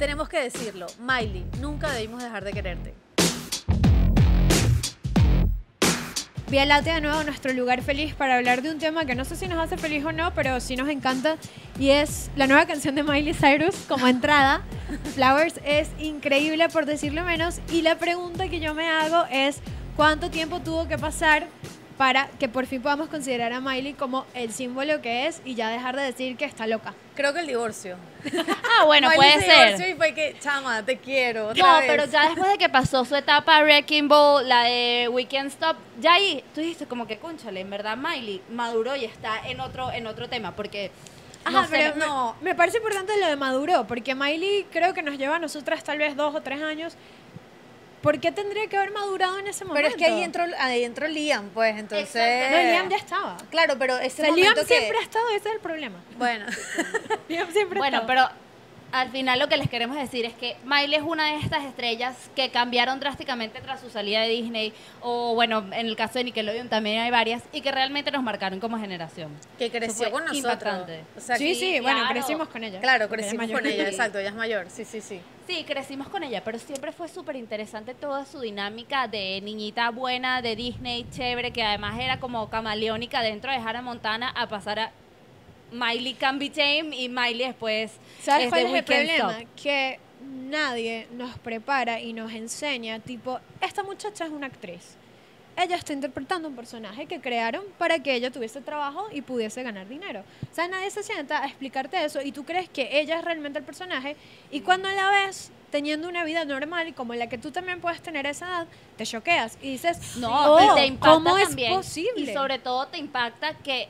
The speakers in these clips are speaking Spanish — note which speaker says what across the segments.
Speaker 1: tenemos que decirlo. Miley, nunca debimos dejar de quererte.
Speaker 2: Vía Láctea de nuevo nuestro lugar feliz para hablar de un tema que no sé si nos hace feliz o no, pero sí nos encanta y es la nueva canción de Miley Cyrus como entrada. Flowers es increíble por decirlo menos y la pregunta que yo me hago es ¿cuánto tiempo tuvo que pasar para que por fin podamos considerar a Miley como el símbolo que es y ya dejar de decir que está loca?
Speaker 1: Creo que el divorcio.
Speaker 3: Ah, bueno,
Speaker 1: Miley
Speaker 3: puede
Speaker 1: se
Speaker 3: ser.
Speaker 1: Y fue que, chama, te quiero. otra
Speaker 3: No,
Speaker 1: vez".
Speaker 3: pero ya después de que pasó su etapa Wrecking Ball, la de Weekend Stop, ya ahí tú dijiste como que, conchale, en verdad Miley maduró y está en otro, en otro tema, porque...
Speaker 2: Ajá,
Speaker 3: no sé,
Speaker 2: pero
Speaker 3: me-
Speaker 2: no, me parece importante lo de Maduro, porque Miley creo que nos lleva a nosotras tal vez dos o tres años. ¿Por qué tendría que haber madurado en ese momento?
Speaker 1: Pero es que ahí entró, ahí entró Liam, pues, entonces...
Speaker 2: No, Liam ya estaba.
Speaker 1: Claro, pero
Speaker 2: O
Speaker 1: ese
Speaker 2: sea, Liam
Speaker 1: momento que...
Speaker 2: siempre ha estado, ese es el problema.
Speaker 1: Bueno,
Speaker 2: Liam siempre ha
Speaker 3: Bueno,
Speaker 2: estado.
Speaker 3: pero al final lo que les queremos decir es que Miley es una de estas estrellas que cambiaron drásticamente tras su salida de Disney, o bueno, en el caso de Nickelodeon también hay varias, y que realmente nos marcaron como generación.
Speaker 1: que creció con nosotros.
Speaker 3: impactante.
Speaker 1: O sea,
Speaker 2: sí,
Speaker 1: que-
Speaker 2: sí, bueno, crecimos con ella.
Speaker 1: Claro, crecimos con ella, exacto, ella es mayor, sí, sí, sí.
Speaker 3: Sí, crecimos con ella, pero siempre fue súper interesante toda su dinámica de niñita buena, de Disney, chévere, que además era como camaleónica dentro de Hannah Montana, a pasar a Miley Can Be Tame y Miley después.
Speaker 2: ¿Sabes
Speaker 3: es
Speaker 2: cuál es el problema?
Speaker 3: Stop.
Speaker 2: Que nadie nos prepara y nos enseña, tipo, esta muchacha es una actriz. Ella está interpretando un personaje que crearon para que ella tuviese trabajo y pudiese ganar dinero. O sea, nadie se sienta a explicarte eso y tú crees que ella es realmente el personaje y cuando la ves teniendo una vida normal como la que tú también puedes tener a esa edad, te choqueas y dices,
Speaker 3: No,
Speaker 2: "Oh,
Speaker 3: y te impacta
Speaker 2: ¿cómo
Speaker 3: también.
Speaker 2: es posible?
Speaker 3: Y sobre todo te impacta que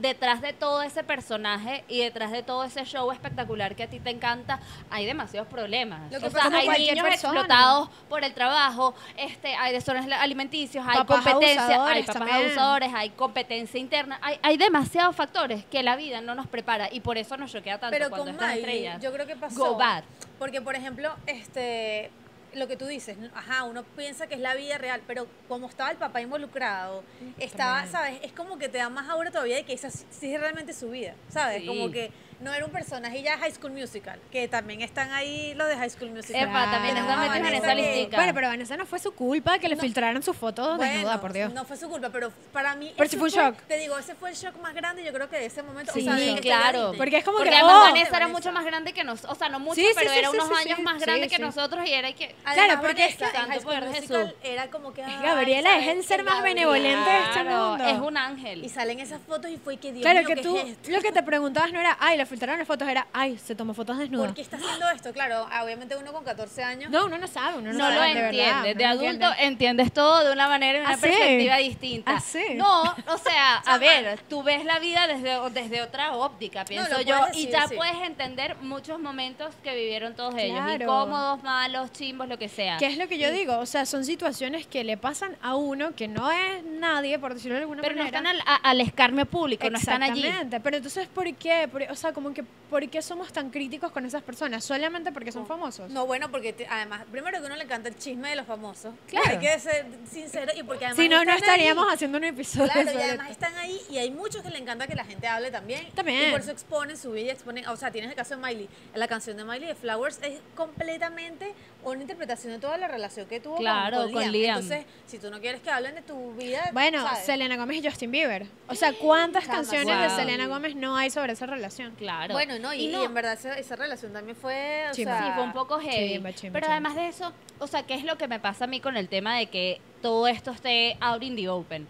Speaker 3: detrás de todo ese personaje y detrás de todo ese show espectacular que a ti te encanta, hay demasiados problemas.
Speaker 1: Lo que
Speaker 3: o sea, hay niños
Speaker 2: persona.
Speaker 3: explotados por el trabajo, este, hay desórdenes alimenticios, hay
Speaker 2: Papás
Speaker 3: competencia, hay papás
Speaker 2: también.
Speaker 3: abusadores, hay competencia interna, hay, hay demasiados factores que la vida no nos prepara y por eso nos choquea tanto
Speaker 1: Pero
Speaker 3: cuando
Speaker 1: con
Speaker 3: estas
Speaker 1: Miley,
Speaker 3: estrellas
Speaker 1: yo creo que pasó.
Speaker 3: go bad.
Speaker 1: Porque, por ejemplo, este lo que tú dices, ajá, uno piensa que es la vida real, pero como estaba el papá involucrado, estaba,
Speaker 2: También.
Speaker 1: ¿sabes? Es como que te da más aura todavía de que esa sí sí es realmente su vida, ¿sabes?
Speaker 3: Sí.
Speaker 1: Como que no era un personaje ya de High School Musical, que también están ahí los de High School Musical.
Speaker 3: Epa, también
Speaker 1: a
Speaker 3: metidos en
Speaker 1: Vanessa
Speaker 3: esa listica.
Speaker 2: Bueno, pero Vanessa no fue su culpa que le
Speaker 1: No.
Speaker 2: filtraran sus fotos
Speaker 1: Bueno,
Speaker 2: desnuda, por Dios.
Speaker 1: No fue su culpa, pero para mí.
Speaker 2: Pero
Speaker 1: ese
Speaker 2: sí fue un shock.
Speaker 1: Te digo, ese fue el shock más grande, yo creo que de ese momento.
Speaker 2: Sí,
Speaker 1: o sea, de que esté la
Speaker 3: claro.
Speaker 2: Porque es como
Speaker 3: Porque
Speaker 2: que,
Speaker 3: además
Speaker 2: oh,
Speaker 3: Vanessa era mucho más grande que nosotros, o sea, no mucho,
Speaker 2: Sí, sí,
Speaker 3: pero
Speaker 2: sí,
Speaker 3: era
Speaker 2: sí,
Speaker 3: unos
Speaker 2: sí,
Speaker 3: años
Speaker 2: sí.
Speaker 3: más
Speaker 2: Sí,
Speaker 3: grande que
Speaker 2: sí.
Speaker 3: nosotros y era que...
Speaker 1: Además,
Speaker 2: Claro, porque es que-
Speaker 1: en School
Speaker 3: poder Jesús.
Speaker 1: era como que.
Speaker 2: Gabriela, el ser más benevolente de este mundo.
Speaker 3: es un ángel.
Speaker 1: Y salen esas fotos y fue que Dios
Speaker 2: Claro que
Speaker 1: ¿qué
Speaker 2: tú, lo que te preguntabas no era, ay, le filtraron las fotos, era, ay, se tomó fotos desnudas.
Speaker 1: ¿Por qué está haciendo esto? Claro, ah, obviamente uno con 14 años.
Speaker 2: No, uno no sabe, uno no,
Speaker 3: no lo
Speaker 2: sabe, de verdad,
Speaker 3: entiendes.
Speaker 2: no
Speaker 3: de adulto
Speaker 2: entiende.
Speaker 3: entiendes todo de una manera y una
Speaker 2: ¿Ah, sí?
Speaker 3: perspectiva distinta.
Speaker 2: ¿Ah, sí?
Speaker 3: No, o sea, a ver, tú ves la vida desde, desde otra óptica, pienso yo, y ya
Speaker 1: sí.
Speaker 3: puedes entender muchos momentos que vivieron todos ellos, incómodos, malos, chimbos, lo que sea.
Speaker 2: ¿Qué es lo que yo digo? O sea, son situaciones que le pasan a uno que no es nadie, por decirlo de alguna
Speaker 3: Pero no
Speaker 2: manera.
Speaker 3: están al, a- al escarnio público, no están allí.
Speaker 2: Exactamente. Pero entonces, ¿por qué? Por- o sea, como que, ¿por qué somos tan críticos con esas personas? ¿Solamente porque son famosos?
Speaker 1: No, bueno, porque te- además, primero que uno le encanta el chisme de los famosos.
Speaker 2: Claro.
Speaker 1: Hay que ser sincero y porque además.
Speaker 2: si no, no estaríamos
Speaker 1: ahí.
Speaker 2: haciendo un episodio
Speaker 1: Claro, y
Speaker 2: sobre
Speaker 1: además
Speaker 2: esto.
Speaker 1: están ahí y hay muchos que le encanta que la gente hable también.
Speaker 2: También.
Speaker 1: Y por eso exponen su vida y exponen. O sea, tienes el caso de Miley. La canción de Miley de Flowers es completamente una interpretación de toda la relación que tuvo con-
Speaker 3: Claro,
Speaker 1: con,
Speaker 3: con
Speaker 1: Liam.
Speaker 3: Liam.
Speaker 1: Entonces, si tú no quieres que hablen de tu vida.
Speaker 2: Bueno,
Speaker 1: ¿sabes?
Speaker 2: Selena Gómez y Justin Bieber. O sea, ¿cuántas canciones de. Selena Gómez no hay sobre esa relación?
Speaker 3: Claro.
Speaker 1: Bueno, no, y,
Speaker 3: Y no-
Speaker 1: y en verdad esa, esa relación también fue. O
Speaker 2: Chimba.
Speaker 1: sea,
Speaker 3: Sí, fue un poco heavy.
Speaker 2: Chimba, chimba,
Speaker 3: pero además de eso, o sea, ¿qué es lo que me pasa a mí con el tema de que todo esto esté out in the open?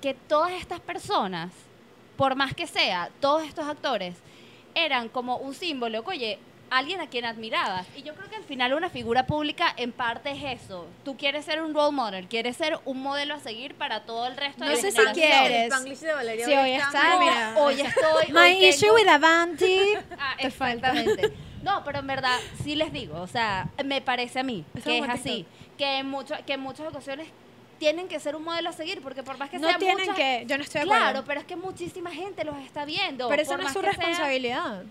Speaker 3: Que todas estas personas, por más que sea, todos estos actores, eran como un símbolo, que, oye, alguien a quien admirabas. Y yo creo que al final una figura pública en parte es eso. Tú quieres ser un role model, quieres ser un modelo a seguir para todo el resto
Speaker 2: No
Speaker 3: de
Speaker 2: sé
Speaker 3: la
Speaker 2: si
Speaker 3: generación.
Speaker 2: quieres.
Speaker 1: El Spanglish de Valeria
Speaker 2: Sí, hoy está,
Speaker 3: No,
Speaker 2: mira.
Speaker 3: hoy estoy...
Speaker 2: My
Speaker 3: hoy
Speaker 2: issue
Speaker 3: tengo-
Speaker 2: with Avanti.
Speaker 3: Ah,
Speaker 2: Te falta.
Speaker 3: exactamente. No, pero en verdad sí les digo, o sea, me parece a mí
Speaker 2: Eso
Speaker 3: que
Speaker 2: es
Speaker 3: es así, que en, mucho, que en muchas ocasiones tienen que ser un modelo a seguir, porque por más que
Speaker 2: No
Speaker 3: sean
Speaker 2: tienen
Speaker 3: muchas-
Speaker 2: que, yo no estoy de acuerdo.
Speaker 3: Claro, pero es que muchísima gente los está viendo.
Speaker 2: Pero eso
Speaker 3: por
Speaker 2: no es su
Speaker 3: sea-
Speaker 2: responsabilidad.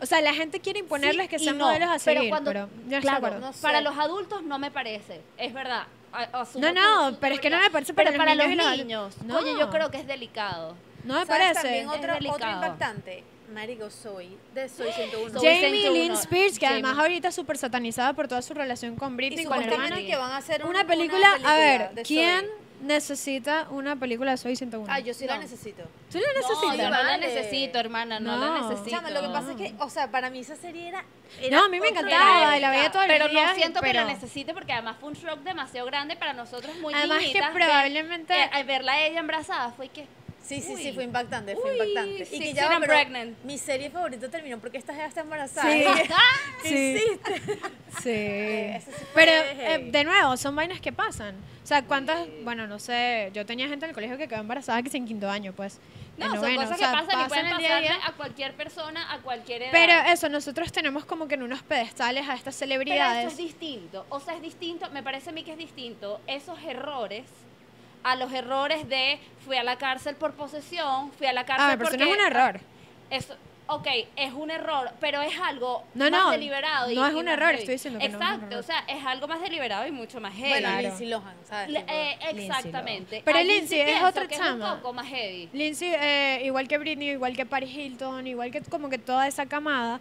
Speaker 2: O sea, la gente quiere imponerles
Speaker 3: Sí
Speaker 2: que
Speaker 3: y
Speaker 2: sean
Speaker 3: no,
Speaker 2: modelos a
Speaker 3: pero
Speaker 2: seguir,
Speaker 3: cuando-
Speaker 2: pero no
Speaker 3: claro,
Speaker 1: no sé.
Speaker 3: Para los adultos no me parece, es verdad. asumo
Speaker 2: No, no, pero es que no me parece para
Speaker 3: Pero
Speaker 2: los
Speaker 3: para
Speaker 2: niños y
Speaker 3: los niños.
Speaker 2: No.
Speaker 3: Oye, yo creo que es delicado.
Speaker 2: No me
Speaker 1: ¿Sabes
Speaker 2: parece.
Speaker 1: También
Speaker 3: Es
Speaker 1: otro, otro
Speaker 3: delicado.
Speaker 1: impactante. Marico, soy de Soy 101.
Speaker 3: Soy
Speaker 2: Jamie
Speaker 3: 101.
Speaker 2: Lynn Spears, que
Speaker 3: Jamie.
Speaker 2: además ahorita es súper satanizada por toda su relación con
Speaker 1: y
Speaker 2: Britney, con la
Speaker 1: supuestamente
Speaker 2: hermana.
Speaker 1: que van a hacer un-
Speaker 2: Una película, a
Speaker 1: película
Speaker 2: ver, ¿quién
Speaker 1: Zoe.
Speaker 2: Necesita una película de Soy 101?
Speaker 1: Ah, yo sí la
Speaker 3: No.
Speaker 1: necesito.
Speaker 2: ¿Tú la
Speaker 3: No,
Speaker 2: necesitas?
Speaker 3: yo no la
Speaker 1: Vale.
Speaker 3: necesito, hermana, no,
Speaker 2: No.
Speaker 3: la necesito.
Speaker 1: Chama, lo que pasa es que, o sea, para mí esa serie era. era
Speaker 2: No, a mí me encantaba, y la veía todos
Speaker 3: pero
Speaker 2: los días.
Speaker 3: no siento que
Speaker 2: pero-
Speaker 3: la necesite porque además fue un shock demasiado grande para nosotros muy
Speaker 2: Además que
Speaker 3: niñitas, ver-
Speaker 2: probablemente-
Speaker 3: eh, al verla a ella embarazada fue que
Speaker 1: Sí, sí, sí,
Speaker 3: Uy.
Speaker 1: fue impactante, fue
Speaker 3: Uy,
Speaker 1: impactante. Y que
Speaker 3: 16
Speaker 1: ya pero
Speaker 3: pregnant.
Speaker 1: mi serie favorita terminó porque esta ya está embarazada.
Speaker 2: Sí.
Speaker 1: ¿Qué
Speaker 2: Sí.
Speaker 1: hiciste?
Speaker 2: Sí.
Speaker 1: eso sí
Speaker 2: Pero, eh, de nuevo, son vainas que pasan. O sea, ¿cuántas? Bueno, no sé. Yo tenía gente en el colegio que quedó embarazada que en quinto año, pues.
Speaker 3: no, son
Speaker 2: noveno,
Speaker 3: cosas
Speaker 2: o sea,
Speaker 3: que pasan y pueden
Speaker 2: en el día a
Speaker 3: pasarle
Speaker 2: día.
Speaker 3: a cualquier persona, a cualquier edad.
Speaker 2: Pero eso, nosotros tenemos como que en unos pedestales a estas
Speaker 3: Pero eso
Speaker 2: celebridades.
Speaker 3: es distinto. O sea, es distinto, me parece a mí que es distinto esos errores a los errores de fui a la cárcel por posesión, fui a la cárcel
Speaker 2: A ver, pero eso no
Speaker 3: porque
Speaker 2: es un error.
Speaker 3: Eso, ok, es un error, pero es algo
Speaker 2: No,
Speaker 3: más
Speaker 2: no,
Speaker 3: deliberado. y-
Speaker 2: no es
Speaker 3: y
Speaker 2: un error,
Speaker 3: heavy.
Speaker 2: estoy diciendo que no es un
Speaker 3: Exacto,
Speaker 2: error.
Speaker 3: o sea, es algo más deliberado y mucho más heavy.
Speaker 1: Bueno,
Speaker 2: Claro.
Speaker 1: Lindsay Lohan, ¿sabes?
Speaker 3: Le- eh,
Speaker 2: Lindsay
Speaker 3: exactamente.
Speaker 2: Pero
Speaker 3: Allí sí
Speaker 2: Lindsay es otra chama.
Speaker 3: Es un poco más heavy.
Speaker 2: Lindsay, eh, igual que Britney, igual que Paris Hilton, igual que como que toda esa camada,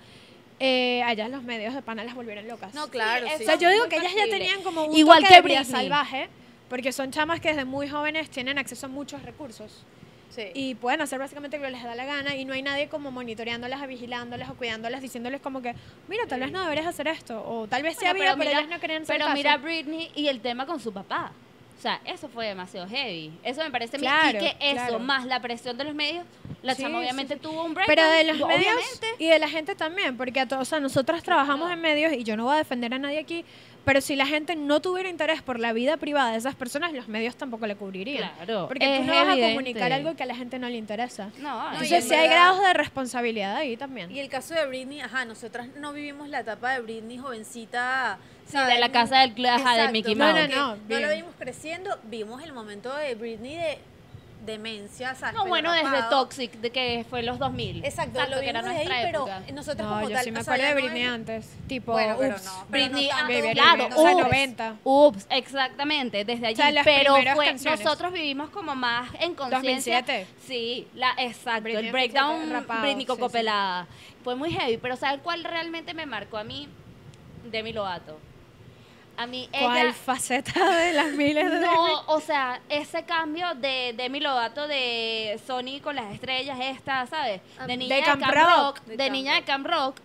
Speaker 2: eh, allá los medios de pana las volvieron locas.
Speaker 1: No, claro,
Speaker 3: Sí,
Speaker 1: sí.
Speaker 2: O sea, yo digo que ellas ya tenían como un
Speaker 3: Igual
Speaker 2: toque
Speaker 3: que
Speaker 2: de vida salvaje, porque son chamas que desde muy jóvenes tienen acceso a muchos recursos
Speaker 1: Sí.
Speaker 2: y pueden hacer básicamente lo que les da la gana y no hay nadie como monitoreándolas, vigilándolas o cuidándolas, diciéndoles como que, mira, tal vez no deberías hacer esto, o tal vez sí
Speaker 3: Bueno,
Speaker 2: había, pero, ellas no hacer
Speaker 3: pero
Speaker 2: caso.
Speaker 3: mira Britney y el tema con su papá. O sea, eso fue demasiado heavy. Eso me parece.
Speaker 2: Claro,
Speaker 3: y que eso,
Speaker 2: claro.
Speaker 3: más la presión de los medios, la
Speaker 2: Sí,
Speaker 3: chama
Speaker 2: sí,
Speaker 3: obviamente
Speaker 2: sí.
Speaker 3: tuvo un break.
Speaker 2: Pero de los medios
Speaker 3: obviamente.
Speaker 2: y de la gente también, porque a todos, o sea, nosotras trabajamos en medios y yo no voy a defender a nadie aquí, pero si la gente no tuviera interés por la vida privada de esas personas, los medios tampoco le cubrirían.
Speaker 3: Claro,
Speaker 2: Porque
Speaker 3: es
Speaker 2: tú no vas a comunicar algo que a la gente no le interesa.
Speaker 3: No,
Speaker 1: No,
Speaker 2: Entonces
Speaker 1: en
Speaker 2: sí hay grados de responsabilidad ahí también.
Speaker 1: Y el caso de Britney, ajá, nosotras no vivimos la etapa de Britney jovencita.
Speaker 3: Sí,
Speaker 1: ¿sabes?
Speaker 3: de la casa del cl- ajá, de Mickey
Speaker 2: No, no, no,
Speaker 1: No
Speaker 2: bien.
Speaker 1: lo vimos creciendo, vimos el momento de Britney de demencia, ¿sabes?
Speaker 3: No, bueno,
Speaker 1: Pelo
Speaker 3: desde
Speaker 1: rapado.
Speaker 3: Toxic, de que fue los 2000.
Speaker 1: Exacto, lo
Speaker 3: que era
Speaker 1: de ahí,
Speaker 3: nuestra
Speaker 1: pero
Speaker 3: época.
Speaker 1: nosotros
Speaker 2: No,
Speaker 1: como
Speaker 2: yo
Speaker 1: tal,
Speaker 2: sí me
Speaker 1: o sea,
Speaker 2: acuerdo de
Speaker 1: no
Speaker 2: Britney
Speaker 1: es-
Speaker 2: antes. Tipo,
Speaker 1: Bueno, pero
Speaker 2: ups.
Speaker 1: no. pero
Speaker 3: Britney,
Speaker 1: no tanto,
Speaker 2: Baby,
Speaker 3: claro,
Speaker 2: o sea,
Speaker 3: ups,
Speaker 2: 90.
Speaker 3: Ups, exactamente, desde allí.
Speaker 2: sea, las
Speaker 3: pero fue, nosotros vivimos como más en conciencia.
Speaker 2: 2007.
Speaker 3: Sí, la, exacto,
Speaker 2: Britney
Speaker 3: el breakdown
Speaker 2: 2007, rapado,
Speaker 3: Britney
Speaker 2: sí, sí.
Speaker 3: Cocopelada. Fue muy heavy, pero ¿sabes cuál realmente me marcó a mí? Demi Lovato. A mí
Speaker 2: ¿Cuál faceta de las miles de
Speaker 3: No, o sea, ese cambio de Demi Lovato de Sony con las estrellas esta, ¿sabes?
Speaker 1: Ah,
Speaker 3: De niña de,
Speaker 2: Camp
Speaker 3: Camp,
Speaker 2: Rock.
Speaker 3: Rock,
Speaker 1: De
Speaker 3: de,
Speaker 1: Camp
Speaker 3: niña de. Camp Rock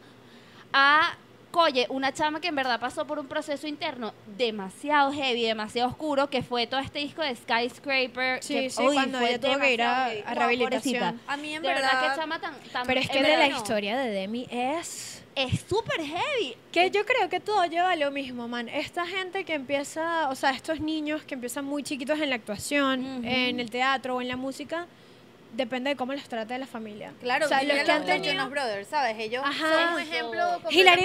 Speaker 3: a Coye, una chama que en verdad pasó por un proceso interno demasiado heavy, demasiado oscuro, que fue todo este disco de Skyscraper.
Speaker 2: Sí,
Speaker 3: que,
Speaker 2: sí,
Speaker 3: uy,
Speaker 2: cuando
Speaker 3: fue
Speaker 2: ella tuvo que ir a- a rehabilitación.
Speaker 3: pobrecita.
Speaker 1: A mí en
Speaker 3: de
Speaker 1: verdad,
Speaker 3: verdad que chama tan, tan
Speaker 2: Pero es que de la
Speaker 3: no.
Speaker 2: historia de Demi es...
Speaker 3: es súper heavy.
Speaker 2: Que yo creo que todo lleva a lo mismo, man. Esta gente que empieza, o sea, estos niños que empiezan muy chiquitos en la actuación,
Speaker 3: Ujú.
Speaker 2: en el teatro o en la música, depende de cómo los trate la familia.
Speaker 1: Claro,
Speaker 2: o sea, los que han
Speaker 1: los
Speaker 2: tenido...
Speaker 1: Jonas Brothers, ¿sabes? Ellos
Speaker 2: Ajá.
Speaker 1: son un ejemplo.
Speaker 2: Hilary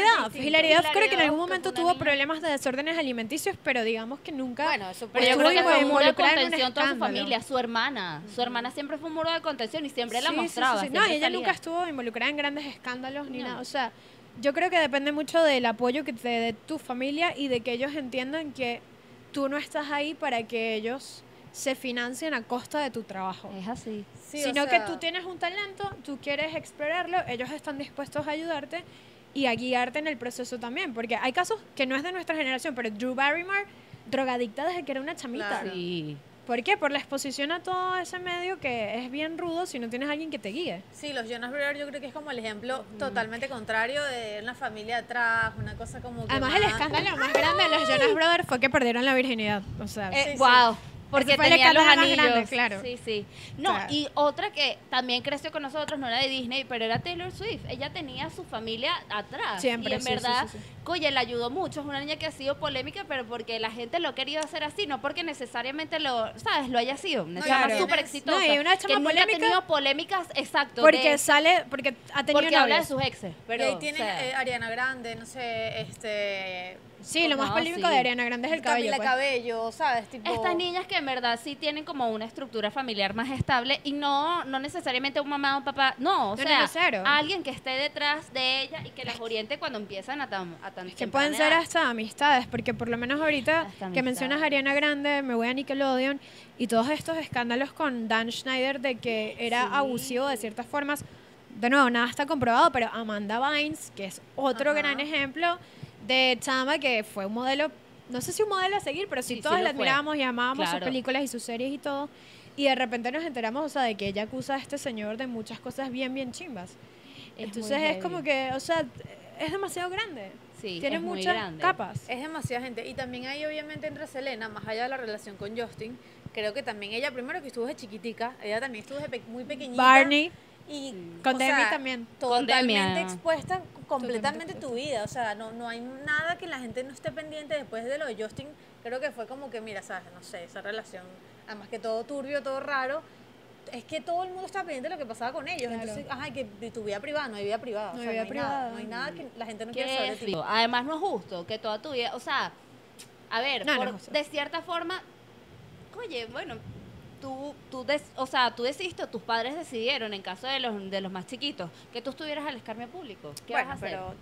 Speaker 2: Duff creo que en algún momento tuvo
Speaker 3: niña-
Speaker 2: problemas de desórdenes alimenticios, pero digamos que nunca...
Speaker 1: Bueno, eso
Speaker 3: Pero yo creo que fue un muro de contención toda su familia, su hermana. Su hermana siempre fue un muro de contención y siempre la
Speaker 2: Sí, sí, sí,
Speaker 3: mostraba.
Speaker 2: sí. No, ella
Speaker 3: salía.
Speaker 2: nunca estuvo involucrada en grandes escándalos ni
Speaker 3: No.
Speaker 2: nada. O sea, yo creo que depende mucho del apoyo que te dé tu familia y de que ellos entiendan que tú no estás ahí para que ellos se financien a costa de tu trabajo.
Speaker 3: Es así.
Speaker 1: Sí, o
Speaker 2: sino
Speaker 1: sea,
Speaker 2: que tú tienes un talento, tú quieres explorarlo, ellos están dispuestos a ayudarte y a guiarte en el proceso también. Porque hay casos que no es de nuestra generación, pero Drew Barrymore, drogadicta desde que era una chamita.
Speaker 1: Claro.
Speaker 3: Sí.
Speaker 2: ¿Por qué? Por la exposición a todo ese medio que es bien rudo si no tienes alguien que te guíe.
Speaker 1: Sí, los Jonas Brothers yo creo que es como el ejemplo totalmente contrario de una familia atrás, una cosa como que
Speaker 2: Además, el escándalo más grande de los Jonas Brothers fue que perdieron la virginidad. O sea,
Speaker 3: Eh,
Speaker 1: Sí, sí.
Speaker 3: Porque tenía los anillos.
Speaker 2: grande, claro.
Speaker 3: Sí, sí. No,
Speaker 2: Claro.
Speaker 3: y otra que también creció con nosotros, no era de Disney, pero era Taylor Swift. Ella tenía su familia atrás.
Speaker 2: Siempre,
Speaker 3: Y en
Speaker 2: sí,
Speaker 3: verdad,
Speaker 2: sí, sí.
Speaker 3: Coye, le ayudó mucho. Es una niña que ha sido polémica, pero porque la gente lo ha querido hacer así, no porque necesariamente lo, ¿sabes? Lo haya sido. Una
Speaker 1: No,
Speaker 3: chama
Speaker 1: claro.
Speaker 3: súper
Speaker 1: No,
Speaker 3: exitosa.
Speaker 2: y una chama
Speaker 3: que nunca
Speaker 2: polémica
Speaker 3: ha tenido polémicas, exacto.
Speaker 2: porque
Speaker 3: de-
Speaker 2: sale, porque ha tenido
Speaker 3: porque habla de sus exes. Pero,
Speaker 1: y ahí tienen
Speaker 3: o sea,
Speaker 1: eh, Ariana Grande, no sé, este...
Speaker 2: Sí, lo más
Speaker 3: No,
Speaker 2: polémico
Speaker 3: sí.
Speaker 2: de Ariana Grande es el cabello.
Speaker 1: Camila
Speaker 2: pues.
Speaker 1: Cabello, ¿sabes? Tipo,
Speaker 3: Estas niñas que en verdad sí tienen como una estructura familiar más estable y no, no necesariamente un mamá o un papá, no, o
Speaker 2: No,
Speaker 3: sea,
Speaker 2: cero.
Speaker 3: alguien que esté detrás de ella y que las oriente cuando empiezan a tan, a tan
Speaker 2: Que
Speaker 3: temprana
Speaker 2: pueden ser
Speaker 3: edad.
Speaker 2: hasta amistades, porque por lo menos ahorita que mencionas a. Ariana Grande, me voy a Nickelodeon y todos estos escándalos con Dan Schneider de que era
Speaker 3: Sí.
Speaker 2: abusivo de ciertas formas. de nuevo, nada está comprobado, pero Amanda Bynes, que es otro
Speaker 1: Ajá.
Speaker 2: gran ejemplo de chama que fue un modelo, no sé si un modelo a seguir, pero sí,
Speaker 3: Sí, sí
Speaker 2: todos
Speaker 3: lo
Speaker 2: la
Speaker 3: fue.
Speaker 2: admirábamos y amábamos sus
Speaker 3: Claro.
Speaker 2: películas y sus series y todo. Y de repente nos enteramos, o sea, de que ella acusa a este señor de muchas cosas bien, bien chimbas.
Speaker 3: Es
Speaker 2: Entonces es como que, o sea, es demasiado grande.
Speaker 3: Sí,
Speaker 2: Tiene
Speaker 3: es muy
Speaker 2: muchas
Speaker 3: grande.
Speaker 2: capas.
Speaker 1: Es demasiada gente. Y también ahí obviamente entra Selena, más allá de la relación con Justin. Creo que también ella, primero que estuvo de chiquitica, ella también estuvo de pe- muy pequeñita.
Speaker 2: Barney,
Speaker 1: Y,
Speaker 2: con
Speaker 1: o
Speaker 2: Demi
Speaker 1: sea,
Speaker 2: también.
Speaker 3: Con
Speaker 1: Totalmente
Speaker 3: Demi,
Speaker 1: expuesta completamente tu vida. O sea, no, no hay nada que la gente no esté pendiente después de lo de Justin. Creo que fue como que, mira, sabes, no sé, esa relación, además que todo turbio, todo raro. Es que todo el mundo estaba pendiente de lo que pasaba con ellos.
Speaker 2: Claro.
Speaker 1: Entonces, ajá, que de tu vida privada, no hay vida privada.
Speaker 2: No
Speaker 1: o
Speaker 2: hay
Speaker 1: sea,
Speaker 2: vida
Speaker 1: no hay nada.
Speaker 2: privada.
Speaker 1: No hay nada que la gente no
Speaker 3: Qué
Speaker 1: quiere saber de ti.
Speaker 3: Además, no es justo que toda tu vida, o sea, a ver,
Speaker 2: No, no
Speaker 3: por-
Speaker 2: justo.
Speaker 3: de cierta forma, oye, bueno, tú, tú des- o sea, tú decidiste, o tus padres decidieron, en caso de los, de los más chiquitos, que tú estuvieras al escarnio público. ¿Qué
Speaker 1: Bueno,
Speaker 3: vas a hacer?
Speaker 1: pero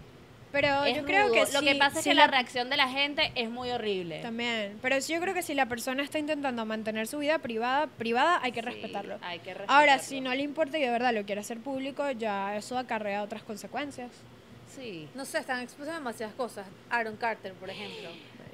Speaker 2: Pero
Speaker 3: Es
Speaker 2: yo creo
Speaker 3: rudo.
Speaker 2: que
Speaker 3: Lo que
Speaker 2: si-
Speaker 3: pasa es que la reacción de la gente es muy horrible.
Speaker 2: También. Pero yo creo que si la persona está intentando mantener su vida privada, privada hay que
Speaker 3: Sí,
Speaker 2: respetarlo.
Speaker 3: hay que
Speaker 2: Ahora,
Speaker 3: respetarlo.
Speaker 2: si no le importa y de verdad lo quiere hacer público, ya eso acarrea otras consecuencias.
Speaker 3: Sí.
Speaker 1: no sé, están expuestas demasiadas cosas. Aaron Carter, por ejemplo.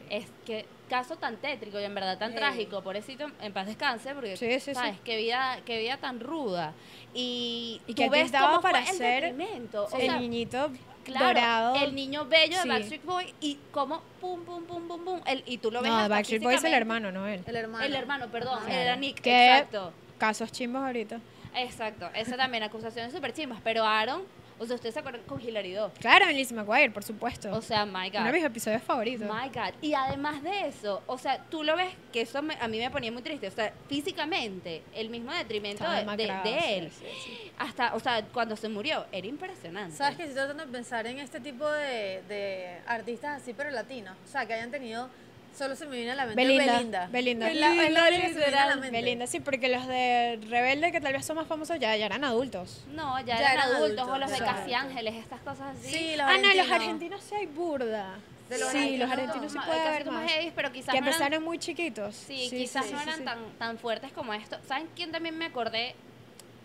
Speaker 3: Es que caso tan tétrico y en verdad tan
Speaker 1: Eh.
Speaker 3: trágico, pobrecito, en paz descanse, porque
Speaker 2: Sí, sí,
Speaker 3: sabes
Speaker 2: sí.
Speaker 3: qué vida, qué vida tan ruda. Y,
Speaker 2: Y
Speaker 3: tú
Speaker 2: que
Speaker 3: ves cómo
Speaker 2: para
Speaker 3: fue el
Speaker 2: ser.
Speaker 3: O
Speaker 2: el
Speaker 3: sea,
Speaker 2: niñito
Speaker 3: claro,
Speaker 2: dorado.
Speaker 3: el niño bello de
Speaker 2: Sí.
Speaker 3: Backstreet Boy y como pum pum pum pum pum, el, y tú lo ves
Speaker 2: no,
Speaker 3: hasta
Speaker 2: Backstreet Boy es el hermano, no él.
Speaker 1: El hermano.
Speaker 3: El hermano, perdón,
Speaker 2: Claro.
Speaker 3: era Nick,
Speaker 2: Que-
Speaker 3: exacto.
Speaker 2: Casos chimbos ahorita.
Speaker 3: Exacto, esa también acusaciones súper chimbas, pero Aaron, o sea, ustedes se acuerdan con Hilary Duff.
Speaker 2: Claro, en Lizzie McGuire, por supuesto.
Speaker 3: O sea, my God.
Speaker 2: Uno de mis episodios favoritos.
Speaker 3: My God. Y además de eso, o sea, tú lo ves, que eso me- a mí me ponía muy triste. O sea, físicamente, el mismo detrimento de,
Speaker 2: sí,
Speaker 3: él.
Speaker 2: sí, sí.
Speaker 3: Hasta, o sea, cuando se murió, era impresionante.
Speaker 1: ¿Sabes que estoy tratando de pensar en este tipo de, de artistas así, pero latinos? O sea, que hayan tenido. Solo se me viene a la mente
Speaker 2: Belinda.
Speaker 1: Belinda.
Speaker 2: Belinda.
Speaker 1: Es la- es la única que se me viene a la
Speaker 3: literal.
Speaker 1: mente.
Speaker 2: Belinda, sí, porque los de Rebelde, que tal vez son más famosos, ya, ya eran adultos.
Speaker 3: No, ya,
Speaker 1: Ya
Speaker 3: eran,
Speaker 1: eran
Speaker 3: adultos,
Speaker 1: adultos,
Speaker 3: o los de
Speaker 1: exacto.
Speaker 3: Casi Ángeles, estas cosas así.
Speaker 1: Sí, los
Speaker 2: ah, no, los
Speaker 1: argentinos.
Speaker 2: sí hay burda.
Speaker 1: De los
Speaker 2: sí, los
Speaker 1: argentinos,
Speaker 2: sí puede haber
Speaker 3: más heavy, pero quizás
Speaker 2: Que
Speaker 3: no eran-
Speaker 2: empezaron muy chiquitos.
Speaker 3: Sí, quizás
Speaker 2: sí,
Speaker 3: no
Speaker 2: sí,
Speaker 3: eran
Speaker 2: sí.
Speaker 3: Tan, tan fuertes como esto. ¿Saben quién también me acordé?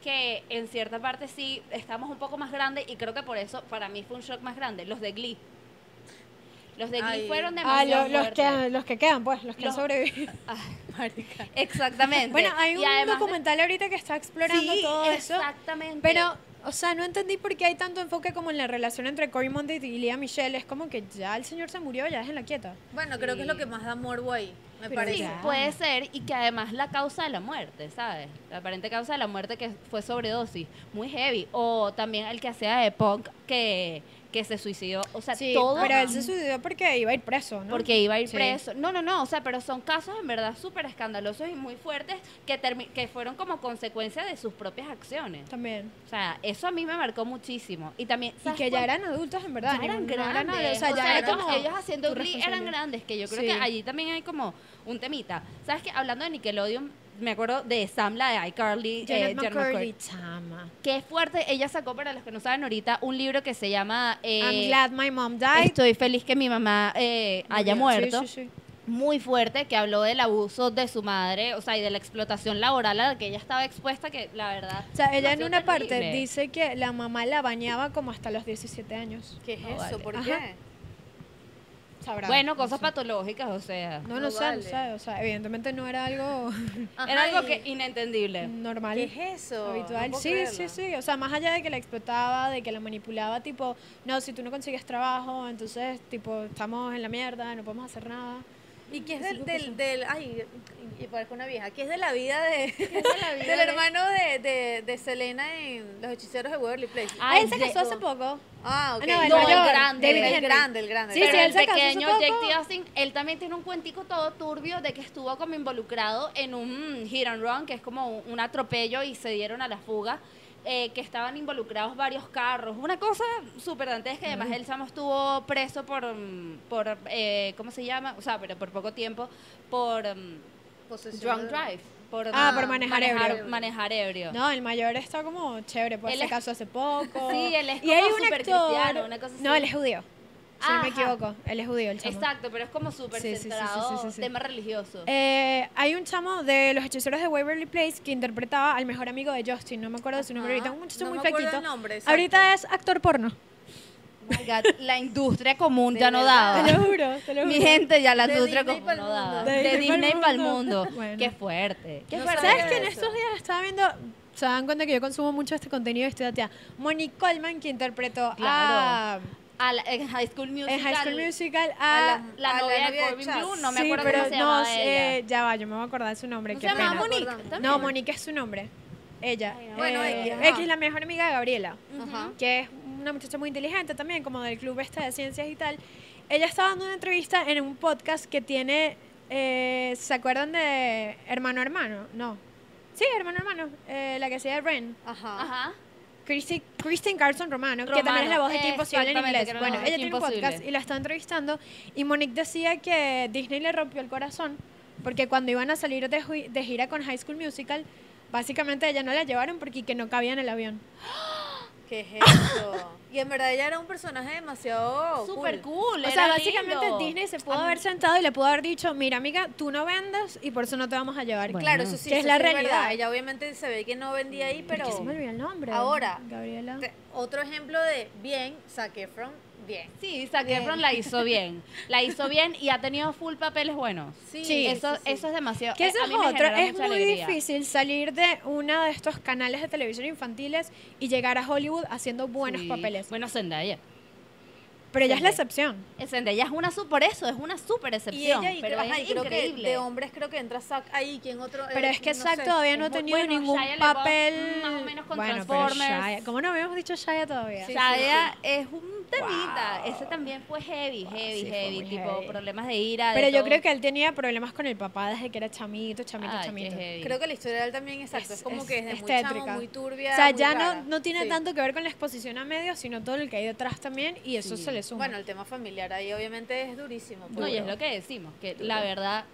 Speaker 3: Que en cierta parte sí estamos un poco más grandes y creo que por eso para mí fue un shock más grande. Los de Glee. Los de Glee
Speaker 1: Ay.
Speaker 3: fueron
Speaker 2: Ah,
Speaker 3: demasiado
Speaker 2: lo- los, que, los que quedan, pues, los que
Speaker 3: Los-
Speaker 2: han sobrevivido.
Speaker 1: Marica.
Speaker 3: Exactamente.
Speaker 2: Bueno, hay
Speaker 3: Y
Speaker 2: un
Speaker 3: además de-
Speaker 2: documental ahorita que está explorando
Speaker 3: Sí,
Speaker 2: todo eso.
Speaker 3: exactamente.
Speaker 2: Pero, o sea, no entendí por qué hay tanto enfoque como en la relación entre Cory Monteith y Lea Michelle. Es como que ya el señor se murió, ya déjenla quieta.
Speaker 1: Bueno, creo que es lo que más da morbo ahí, me
Speaker 2: Pero
Speaker 1: parece.
Speaker 3: Sí,
Speaker 2: ya.
Speaker 3: puede ser, y que además la causa de la muerte, ¿sabes? La aparente causa de la muerte que fue sobredosis, muy heavy. O también el que hacía de punk que, que se suicidó. O sea,
Speaker 2: Sí,
Speaker 3: todo.
Speaker 2: pero él se suicidó porque iba a ir preso, ¿no?
Speaker 3: Porque iba a ir
Speaker 2: Sí.
Speaker 3: preso. No, no, no, o sea, pero son casos en verdad súper escandalosos y muy fuertes que, que fueron como consecuencia de sus propias acciones.
Speaker 2: También.
Speaker 3: O sea, eso a mí me marcó muchísimo. Y también,
Speaker 2: Y
Speaker 3: ¿sabes
Speaker 2: que ya eran adultos, en verdad.
Speaker 3: Ya eran
Speaker 2: no eran
Speaker 3: grandes.
Speaker 2: O sea,
Speaker 3: O
Speaker 2: ya
Speaker 3: sea,
Speaker 2: era
Speaker 3: ellos,
Speaker 2: como
Speaker 3: ellos haciendo Glee eran grandes, que yo creo
Speaker 2: Sí.
Speaker 3: que allí también hay como un temita. ¿Sabes que Hablando de Nickelodeon, me acuerdo de Sam, la de iCarly,
Speaker 2: Janet
Speaker 3: eh, Janet
Speaker 2: McCurdy,
Speaker 3: McCurdy.
Speaker 2: chama.
Speaker 3: Qué fuerte. Ella sacó, para los que no saben ahorita, un libro que se llama eh,
Speaker 2: I'm glad my mom died.
Speaker 3: Estoy feliz que mi mamá eh, haya
Speaker 2: Murió.
Speaker 3: muerto.
Speaker 2: Sí, sí, sí.
Speaker 3: Muy fuerte, que habló del abuso de su madre, o sea, y de la explotación laboral a la que ella estaba expuesta, que la verdad...
Speaker 2: O sea, ella en una parte
Speaker 3: terrible.
Speaker 2: dice que la mamá la bañaba como hasta los 17 años.
Speaker 1: ¿Qué es
Speaker 3: No
Speaker 1: eso?
Speaker 3: vale.
Speaker 1: ¿Por
Speaker 2: Ajá.
Speaker 1: qué?
Speaker 2: Sabrá.
Speaker 3: Bueno, cosas patológicas, o sea...
Speaker 2: No, no,
Speaker 1: No
Speaker 2: sé,
Speaker 1: vale.
Speaker 2: no sé. O sea, evidentemente no era algo
Speaker 1: Ajá,
Speaker 3: Era algo que inentendible.
Speaker 2: normal.
Speaker 1: ¿Qué es eso?
Speaker 2: habitual.
Speaker 1: No
Speaker 2: sí,
Speaker 1: creerlo.
Speaker 2: sí, sí. O sea, más allá de que la explotaba, de que la manipulaba, tipo, no, si tú no consigues trabajo, entonces, tipo, estamos en la mierda, no podemos hacer nada.
Speaker 1: ¿Y qué es del, del, del- ay, y parezco una vieja, ¿qué es de la vida de,
Speaker 3: la vida
Speaker 1: del
Speaker 3: de-
Speaker 1: hermano de, de, de Selena en Los Hechiceros de Waverly Place?
Speaker 3: Ah,
Speaker 2: él se casó hace poco.
Speaker 1: Ah, ok.
Speaker 2: No, el
Speaker 3: No,
Speaker 2: mayor,
Speaker 3: el grande,
Speaker 2: David
Speaker 1: el grande, el grande.
Speaker 2: Sí,
Speaker 3: pero
Speaker 2: sí, él
Speaker 3: el
Speaker 2: se casó hace
Speaker 3: pequeño
Speaker 2: poco.
Speaker 3: Jake T. Austin, él también tiene un cuentico todo turbio de que estuvo como involucrado en un hit and run, que es como un, un atropello y se dieron a la fuga, eh, que estaban involucrados varios carros. Una cosa súper dantesca, y además él Samo estuvo preso por, mm, por eh, ¿cómo se llama? O sea, pero por poco tiempo, por mm, drunk drive. Por,
Speaker 2: Ah, por manejar ebrio.
Speaker 3: Manejar ebrio.
Speaker 2: No, el mayor está como chévere, pues
Speaker 3: Él
Speaker 2: se
Speaker 3: es-
Speaker 2: casó hace poco.
Speaker 3: Sí, él es
Speaker 2: y hay un actor.
Speaker 3: cristiano, una cosa
Speaker 2: No, él es judío. Si no me equivoco. Él es judío, el chamo.
Speaker 3: Exacto, pero es como súper
Speaker 2: Sí, sí, sí, sí,
Speaker 3: centrado,
Speaker 2: sí, sí, sí.
Speaker 3: tema religioso.
Speaker 2: Eh, hay un chamo de los hechiceros de Waverly Place que interpretaba al mejor amigo de Justin, no me acuerdo de su nombre
Speaker 1: Ajá.
Speaker 2: ahorita, un muchacho
Speaker 1: No
Speaker 2: muy
Speaker 1: me acuerdo
Speaker 2: flaquito.
Speaker 1: el nombre, exacto.
Speaker 2: ahorita es actor porno.
Speaker 3: Oh my God, la industria común
Speaker 1: De
Speaker 3: ya no
Speaker 1: verdad.
Speaker 3: daba.
Speaker 2: Te lo juro, te lo juro.
Speaker 3: Mi gente ya la
Speaker 1: De
Speaker 3: industria
Speaker 1: Disney
Speaker 3: común
Speaker 1: pa'l
Speaker 3: no daba. De,
Speaker 2: De Disney
Speaker 3: Disney
Speaker 2: pa'l
Speaker 3: para el
Speaker 2: mundo.
Speaker 3: mundo.
Speaker 2: Bueno.
Speaker 3: Qué fuerte. Qué
Speaker 1: No
Speaker 3: fuerte.
Speaker 1: sabía
Speaker 2: ¿Sabes que en
Speaker 1: eso.
Speaker 2: estos días estaba viendo, se dan cuenta que yo consumo mucho este contenido y estoy tía Monique Coleman, que interpretó
Speaker 3: Claro. A la- en High School Musical.
Speaker 2: en High School Musical
Speaker 1: a
Speaker 2: a...
Speaker 1: la-
Speaker 3: La
Speaker 1: a la
Speaker 3: novia de
Speaker 1: novia de
Speaker 3: Corbin. Blue, no me
Speaker 2: sí,
Speaker 3: acuerdo
Speaker 2: pero
Speaker 3: cómo se
Speaker 2: no,
Speaker 3: llamaba
Speaker 2: eh,
Speaker 3: ella.
Speaker 2: ya va, yo me voy a acordar de su nombre,
Speaker 3: ¿No
Speaker 2: qué
Speaker 3: se
Speaker 2: pena.
Speaker 3: Monique? También?
Speaker 2: No, Monique es su nombre. Ella.
Speaker 3: Ay, no.
Speaker 1: Bueno,
Speaker 2: Eh,
Speaker 1: X.
Speaker 2: X, la mejor amiga de Gabriela.
Speaker 1: Ajá.
Speaker 2: que es una muchacha muy inteligente también, como del club este de ciencias y tal. Ella estaba dando una entrevista en un podcast que tiene, eh, ¿se acuerdan de Hermano Hermano? No. Sí, Hermano Hermano, eh, la que se llama Ren.
Speaker 1: Ajá.
Speaker 3: Ajá.
Speaker 2: Christy, Kristen Carlson Romano, que también es la voz de Kim Imposible en inglés. Bueno, ella tiene un podcast
Speaker 3: Possible.
Speaker 2: y la está entrevistando y Monique decía que Disney le rompió el corazón porque cuando iban a salir de, gira con High School Musical, básicamente ella no la llevaron porque que no cabía en el avión.
Speaker 1: ¿Qué es eso? Y en verdad ella era un personaje demasiado
Speaker 3: Súper
Speaker 1: cool.
Speaker 3: cool.
Speaker 2: O sea, básicamente
Speaker 3: lindo.
Speaker 2: Disney se pudo haber sentado y le pudo haber dicho, mira amiga, tú no vendes y por eso no te vamos a llevar.
Speaker 3: Bueno.
Speaker 1: Claro, eso sí,
Speaker 2: Que es la
Speaker 1: sí
Speaker 2: realidad.
Speaker 1: verdad. Ella obviamente se ve que no vendía ahí, pero
Speaker 2: Que se me olvidó el nombre.
Speaker 1: ahora,
Speaker 2: Gabriela.
Speaker 1: te- otro ejemplo de bien, Zac Efron, bien.
Speaker 3: Sí, Zac. Efron la hizo bien. La hizo bien y ha tenido full papeles buenos.
Speaker 1: Sí,
Speaker 2: Sí,
Speaker 3: eso,
Speaker 1: sí, sí.
Speaker 3: eso es demasiado.
Speaker 2: Que
Speaker 3: eh,
Speaker 2: eso es
Speaker 3: genera
Speaker 2: Es muy
Speaker 3: alegría.
Speaker 2: difícil salir de uno de estos canales de televisión infantiles y llegar a Hollywood haciendo buenos
Speaker 3: Sí.
Speaker 2: papeles.
Speaker 3: Bueno, Zendaya.
Speaker 2: Pero ella es la excepción.
Speaker 3: Eh, Zendaya es una por eso, es una super
Speaker 1: Y
Speaker 3: excepción.
Speaker 1: ella, y,
Speaker 3: pero
Speaker 1: ajá,
Speaker 3: es
Speaker 1: y creo que
Speaker 3: increíble.
Speaker 1: de hombres creo que entra ahí, ¿quién otro?
Speaker 2: Pero
Speaker 1: Eh,
Speaker 2: es que
Speaker 1: no
Speaker 2: Zack todavía no ha tenido
Speaker 3: bueno,
Speaker 2: ningún
Speaker 3: Shia
Speaker 2: papel.
Speaker 3: más o menos con
Speaker 2: bueno, pero
Speaker 3: Transformers.
Speaker 2: Shia- ¿Cómo no habíamos dicho Shia todavía?
Speaker 1: Sí,
Speaker 3: Shia es un temita.
Speaker 2: Wow.
Speaker 3: Ese también fue heavy, heavy,
Speaker 2: sí, fue
Speaker 3: heavy.
Speaker 2: muy
Speaker 3: Tipo,
Speaker 2: heavy.
Speaker 3: problemas de ira. de
Speaker 2: Pero yo
Speaker 3: todo.
Speaker 2: creo que él tenía problemas con el papá desde que era chamito, chamito,
Speaker 3: Ay,
Speaker 2: chamito.
Speaker 3: heavy.
Speaker 1: Creo que la historia de él también, exacto, es, como que desde
Speaker 2: es
Speaker 1: muy chamo, muy turbia,
Speaker 2: O sea,
Speaker 1: muy
Speaker 2: ya no, no tiene
Speaker 1: Sí.
Speaker 2: tanto que ver con la exposición a medios, sino todo lo que hay detrás también, y eso
Speaker 3: Sí.
Speaker 2: se le suma.
Speaker 1: Bueno, el tema familiar ahí obviamente es durísimo.
Speaker 3: No, y es lo que decimos, que la verdad,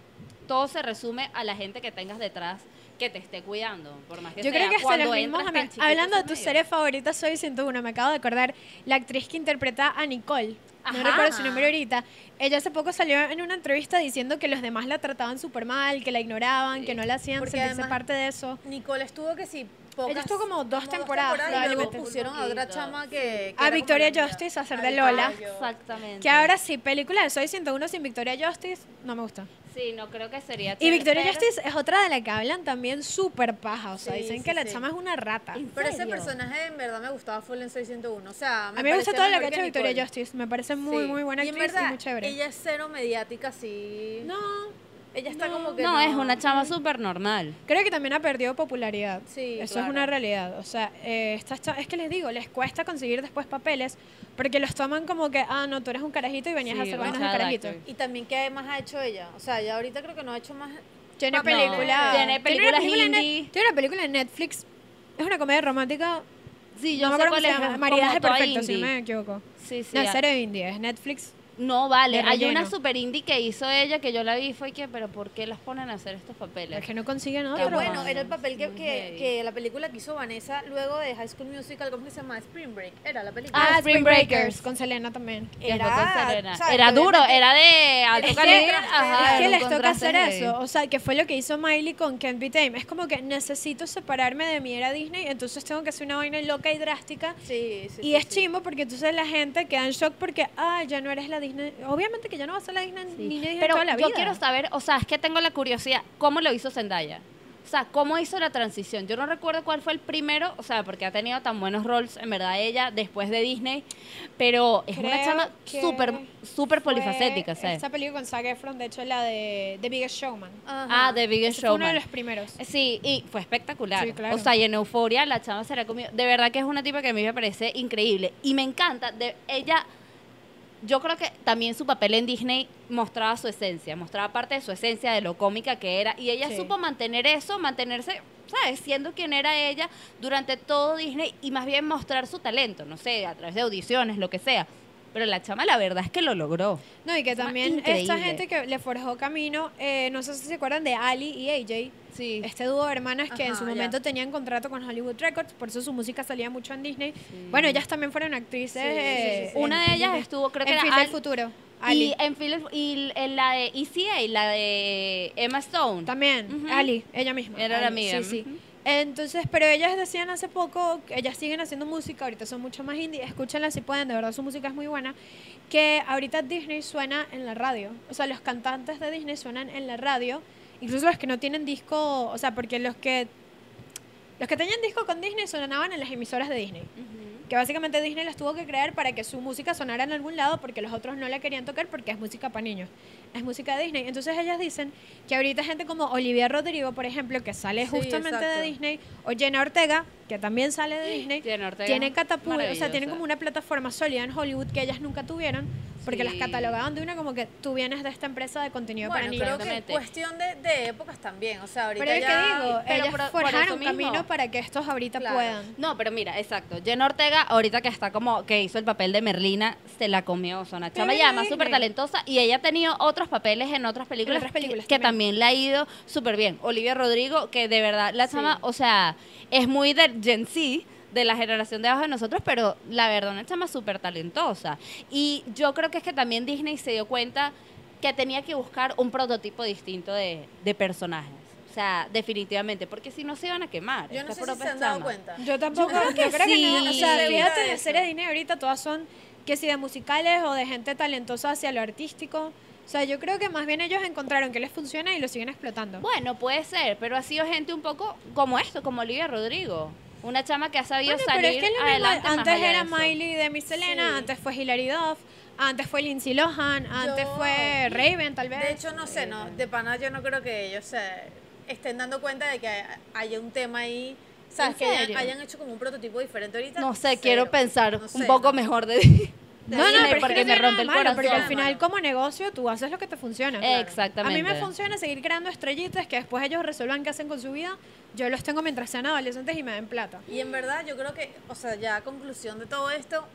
Speaker 3: todo se resume a la gente que tengas detrás que te esté cuidando, por más que
Speaker 2: Yo
Speaker 3: sea.
Speaker 2: creo que hasta los mismos Hablando de tus
Speaker 3: medio.
Speaker 2: series favoritas, Soy 101, me acabo de acordar, la actriz que interpreta a Nicole, no
Speaker 3: Ajá.
Speaker 2: recuerdo su nombre ahorita, ella hace poco salió en una entrevista diciendo que los demás la trataban súper mal, que la ignoraban, que no la hacían sentirse parte de eso.
Speaker 1: Nicole estuvo que sí, pocas,
Speaker 2: Ella estuvo como dos temporadas,
Speaker 1: y luego pusieron a otra chama que...
Speaker 2: A Victoria. Justice a hacer de Lola.
Speaker 3: Exactamente.
Speaker 2: Que ahora sí, película de Soy 101 sin Victoria Justice, no me gusta.
Speaker 3: Sí, no creo que sería
Speaker 2: Y Victoria
Speaker 3: pero-
Speaker 2: Justice es otra de la que hablan también súper paja, o sea,
Speaker 1: Sí,
Speaker 2: dicen
Speaker 1: sí,
Speaker 2: que la
Speaker 1: sí.
Speaker 2: chama es una rata.
Speaker 3: ¿En
Speaker 1: Pero ese personaje en verdad me gustaba full en 601. O sea,
Speaker 2: A mí me gusta todo lo que ha hecho Victoria. Justice, me parece muy,
Speaker 1: Sí.
Speaker 2: muy buena
Speaker 1: y en
Speaker 2: actriz y, muy chévere.
Speaker 1: Ella es cero mediática, así.
Speaker 2: No,
Speaker 1: Ella está
Speaker 2: no.
Speaker 1: como que.
Speaker 3: No, es una chama súper normal.
Speaker 2: creo que también ha perdido popularidad.
Speaker 1: Sí,
Speaker 2: Eso
Speaker 1: claro.
Speaker 2: es una realidad. O sea, eh, estas cha- es que les digo, les cuesta conseguir después papeles porque los toman como que, ah, no, tú eres un carajito y venías
Speaker 3: Sí,
Speaker 2: a hacer vainas de carajito.
Speaker 1: Y también, ¿qué además ha hecho ella? O sea, ya ahorita creo que no ha hecho más.
Speaker 2: Tiene
Speaker 1: No,
Speaker 2: película.
Speaker 3: tiene
Speaker 2: una
Speaker 3: películas
Speaker 2: película
Speaker 3: indie.
Speaker 2: tiene una película en Netflix. Es una comedia romántica.
Speaker 3: Sí, yo
Speaker 2: no me
Speaker 3: sé
Speaker 2: acuerdo cómo
Speaker 3: cuál es.
Speaker 2: Maridaje perfecto, si no
Speaker 3: indie.
Speaker 2: me equivoco.
Speaker 3: Sí, sí.
Speaker 2: No, es serie indie, es Netflix.
Speaker 3: No, vale. Hay una super indie que hizo ella que yo la vi y fue que, pero ¿por qué las ponen a hacer estos papeles?
Speaker 2: Es que no consiguen
Speaker 1: Que
Speaker 2: otro.
Speaker 1: bueno, era el papel que, que, que la película que hizo Vanessa luego de High School Musical, ¿cómo que se llama? Spring Break. Era la película.
Speaker 2: Ah,
Speaker 3: Spring
Speaker 2: Spring
Speaker 3: Breakers.
Speaker 2: Breakers, con Selena también.
Speaker 3: Que
Speaker 1: Era,
Speaker 3: con Selena. Era duro, era de alto
Speaker 2: Es que,
Speaker 3: calibre.
Speaker 1: contraste.
Speaker 3: ajá,
Speaker 2: es que les toca hacer
Speaker 3: heavy.
Speaker 2: eso. O sea, que fue lo que hizo Miley con Can't Be Tame. Es como que necesito separarme de mi era Disney, entonces tengo que hacer una vaina loca y drástica.
Speaker 1: Sí, sí.
Speaker 2: y
Speaker 1: sí,
Speaker 2: es
Speaker 1: sí.
Speaker 2: chimbo porque entonces la gente queda en shock porque, ah, ya no eres la Disney. Obviamente que ya no vas a ser la Disney,
Speaker 3: Sí.
Speaker 2: niña Disney
Speaker 3: Pero
Speaker 2: toda la vida.
Speaker 3: yo quiero saber, o sea, es que tengo la curiosidad, ¿cómo lo hizo Zendaya? O sea, ¿cómo hizo la transición? Yo no recuerdo cuál fue el primero, o sea, porque ha tenido tan buenos roles, en verdad, ella, después de Disney, pero es una chama súper, súper polifacética, ¿sabes?
Speaker 2: Esta película con Zac Efron, de hecho, la de The Biggest Showman.
Speaker 1: Ajá.
Speaker 3: Ah, The Biggest
Speaker 2: Ese fue uno de
Speaker 3: Showman.
Speaker 2: los primeros.
Speaker 3: Sí, y fue espectacular.
Speaker 2: Sí, claro.
Speaker 3: O sea, y en Euforia la chama se la comió. De verdad que es una tipa que a mí me parece increíble. Y me encanta. De, ella, yo creo que también su papel en Disney mostraba su esencia, mostraba parte de su esencia, de lo cómica que era. Y ella
Speaker 2: Sí.
Speaker 3: supo mantener eso, mantenerse, ¿sabes? Siendo quien era ella durante todo Disney y más bien mostrar su talento, no sé, a través de audiciones, lo que sea. Pero la chama, la verdad es que lo logró.
Speaker 2: No, y que
Speaker 3: Chama
Speaker 2: también esta gente que le forjó camino, eh, no sé si se acuerdan de Ali y AJ,
Speaker 3: Sí.
Speaker 2: este dúo de hermanas que en
Speaker 1: Ajá,
Speaker 2: su
Speaker 1: ya.
Speaker 2: momento tenían contrato con Hollywood Records, por eso su música salía mucho en Disney. Bueno, ellas también fueron actrices.
Speaker 1: Sí, sí,
Speaker 2: eh,
Speaker 1: sí, sí.
Speaker 3: Una
Speaker 2: en-
Speaker 3: de ellas
Speaker 2: en-
Speaker 3: estuvo, creo que
Speaker 2: en
Speaker 3: era Al-
Speaker 2: futuro.
Speaker 3: Y
Speaker 2: Ali.
Speaker 3: en, Phil- y en la de ECA, la de Emma Stone.
Speaker 2: También. Ali, ella misma.
Speaker 3: Era la amiga,
Speaker 2: Sí, sí. Entonces, pero ellas decían hace poco, ellas siguen haciendo música, ahorita son mucho más indie, escúchenla si pueden, de verdad su música es muy buena, que ahorita Disney suena en la radio, o sea, los cantantes de Disney suenan en la radio, incluso los que no tienen disco, o sea, porque los que los que tenían disco con Disney sonaban en las emisoras de Disney. Que básicamente Disney las tuvo que crear para que su música sonara en algún lado porque los otros no la querían tocar porque es música para niños, es música de Disney. Entonces ellas dicen que ahorita gente como Olivia Rodrigo, por ejemplo, que sale
Speaker 1: Sí,
Speaker 2: justamente de. Disney, o Jenna Ortega, que también sale de Disney,
Speaker 3: Jenna Ortega,
Speaker 2: tienen catapult, o sea, tienen como una plataforma sólida en Hollywood que ellas nunca tuvieron, porque las catalogaban de una como que tú vienes de esta empresa de contenido
Speaker 1: Bueno,
Speaker 2: para niños.
Speaker 1: creo que cuestión de, de épocas también. O sea, ahorita
Speaker 2: Pero es
Speaker 1: ya...
Speaker 2: que digo,
Speaker 3: pero
Speaker 2: ellas
Speaker 3: por- por
Speaker 2: forjaron
Speaker 3: mismo.
Speaker 2: camino para que estos ahorita
Speaker 1: Claro.
Speaker 2: puedan.
Speaker 3: No, pero mira, exacto. Jenna Ortega, ahorita que está como que hizo el papel de Merlina, se la comió. O sea, una chama llama súper talentosa y ella ha tenido otros papeles en otras películas,
Speaker 2: otras películas
Speaker 3: que, que
Speaker 2: también.
Speaker 3: también le ha ido súper bien. Olivia Rodrigo, que de verdad la
Speaker 1: Sí.
Speaker 3: chama, o sea, es muy de Gen Z, de la generación de abajo de nosotros, pero la verdad una chama súper talentosa. Y yo creo que es que también Disney se dio cuenta que tenía que buscar un prototipo distinto de, de personajes. O sea, definitivamente, porque si no se iban a quemar.
Speaker 1: Yo no sé si se han dado cuenta.
Speaker 2: Yo tampoco,
Speaker 3: creo
Speaker 2: yo
Speaker 3: que
Speaker 2: creo que no. O
Speaker 3: sí.
Speaker 2: sea, fíjate,
Speaker 1: de
Speaker 2: las series de Disney ahorita todas son que si de musicales o de gente talentosa hacia lo artístico. O sea, yo creo que más bien ellos encontraron que les funciona y lo siguen explotando.
Speaker 3: Bueno, puede ser, pero ha sido gente un poco como esto, como Olivia Rodrigo. Una chama que ha sabido
Speaker 2: Bueno, pero
Speaker 3: salir
Speaker 2: es que lo mismo.
Speaker 3: adelante más
Speaker 2: Antes
Speaker 3: de
Speaker 2: era
Speaker 3: eso.
Speaker 2: Miley de Miss Selena,
Speaker 1: Sí.
Speaker 2: antes fue Hilary Duff, antes fue Lindsay Lohan, antes
Speaker 1: Yo-
Speaker 2: fue Raven, tal vez.
Speaker 1: De hecho, no sé, no, de pana yo no creo que ellos se estén dando cuenta de que hay- haya un tema ahí, ¿sabes?
Speaker 3: ¿En
Speaker 1: Que hayan, hayan hecho como un prototipo diferente ahorita.
Speaker 3: No sé,
Speaker 1: cero.
Speaker 3: quiero pensar
Speaker 1: No
Speaker 3: un
Speaker 1: sé,
Speaker 3: poco
Speaker 1: no.
Speaker 3: mejor de, de
Speaker 2: no, no, es que
Speaker 3: porque
Speaker 2: no
Speaker 3: me rompe
Speaker 2: de
Speaker 3: el
Speaker 2: malo,
Speaker 3: corazón.
Speaker 2: porque al final como negocio tú haces lo que te funciona.
Speaker 1: Claro.
Speaker 3: Exactamente.
Speaker 2: A mí me funciona seguir creando estrellitas que después ellos resuelvan qué hacen con su vida. Yo los tengo mientras sean adolescentes y me den plata.
Speaker 1: Y en verdad yo creo que, o sea, ya a conclusión de todo esto,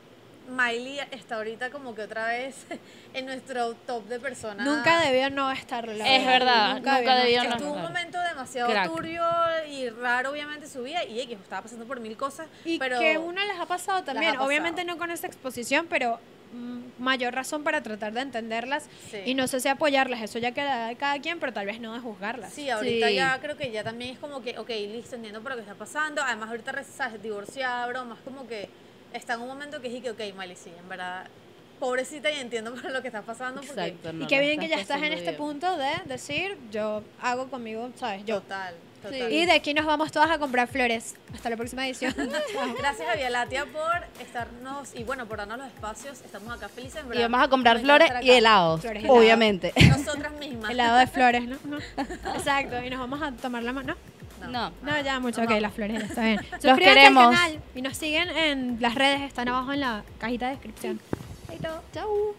Speaker 1: Miley está ahorita como que otra vez en nuestro top de personas.
Speaker 2: Nunca debió no estarlo. la
Speaker 3: Es verdad, nunca
Speaker 2: no
Speaker 3: debió
Speaker 1: Que
Speaker 3: no
Speaker 1: estuvo un momento demasiado
Speaker 3: Crack.
Speaker 1: turbio y raro, obviamente, su vida. Y X estaba pasando por mil cosas.
Speaker 2: Y
Speaker 1: pero
Speaker 2: que uno les ha pasado también,
Speaker 1: pasado.
Speaker 2: obviamente no con esa exposición, pero mm, mayor razón para tratar de entenderlas
Speaker 1: Sí.
Speaker 2: y no sé si apoyarlas, eso ya queda de cada quien, pero tal vez no de juzgarlas.
Speaker 1: Sí, ahorita
Speaker 3: Sí.
Speaker 1: ya creo que ya también es como que, ok, listo, entiendo por lo que está pasando. Además, ahorita. Divorciada, bromas, como que está en un momento que dije que, ok, Miley, sí, en verdad, pobrecita y entiendo por lo que está pasando. Porque
Speaker 3: Exacto. no,
Speaker 2: y qué bien que ya estás en este
Speaker 3: bien.
Speaker 2: punto de decir, yo hago conmigo, ¿sabes? Yo.
Speaker 1: Total, total.
Speaker 2: Y de aquí nos vamos todas a comprar flores. Hasta la próxima edición.
Speaker 1: Gracias a Vía Láctea por estarnos y bueno, por darnos los espacios. Estamos acá felices. en
Speaker 3: Y
Speaker 1: verdad.
Speaker 3: vamos a comprar flores y helados,
Speaker 2: Flores y helado.
Speaker 3: obviamente.
Speaker 1: Nosotras mismas.
Speaker 2: Helado de flores, ¿no? No. Exacto, y nos vamos a tomar la mano.
Speaker 3: No.
Speaker 2: No, ya mucho,
Speaker 1: Nos
Speaker 2: ok, las flores, está bien. Suscríbanse
Speaker 3: queremos.
Speaker 2: al canal y nos siguen en las redes, están abajo en la cajita de descripción. Chaito.
Speaker 3: Chau.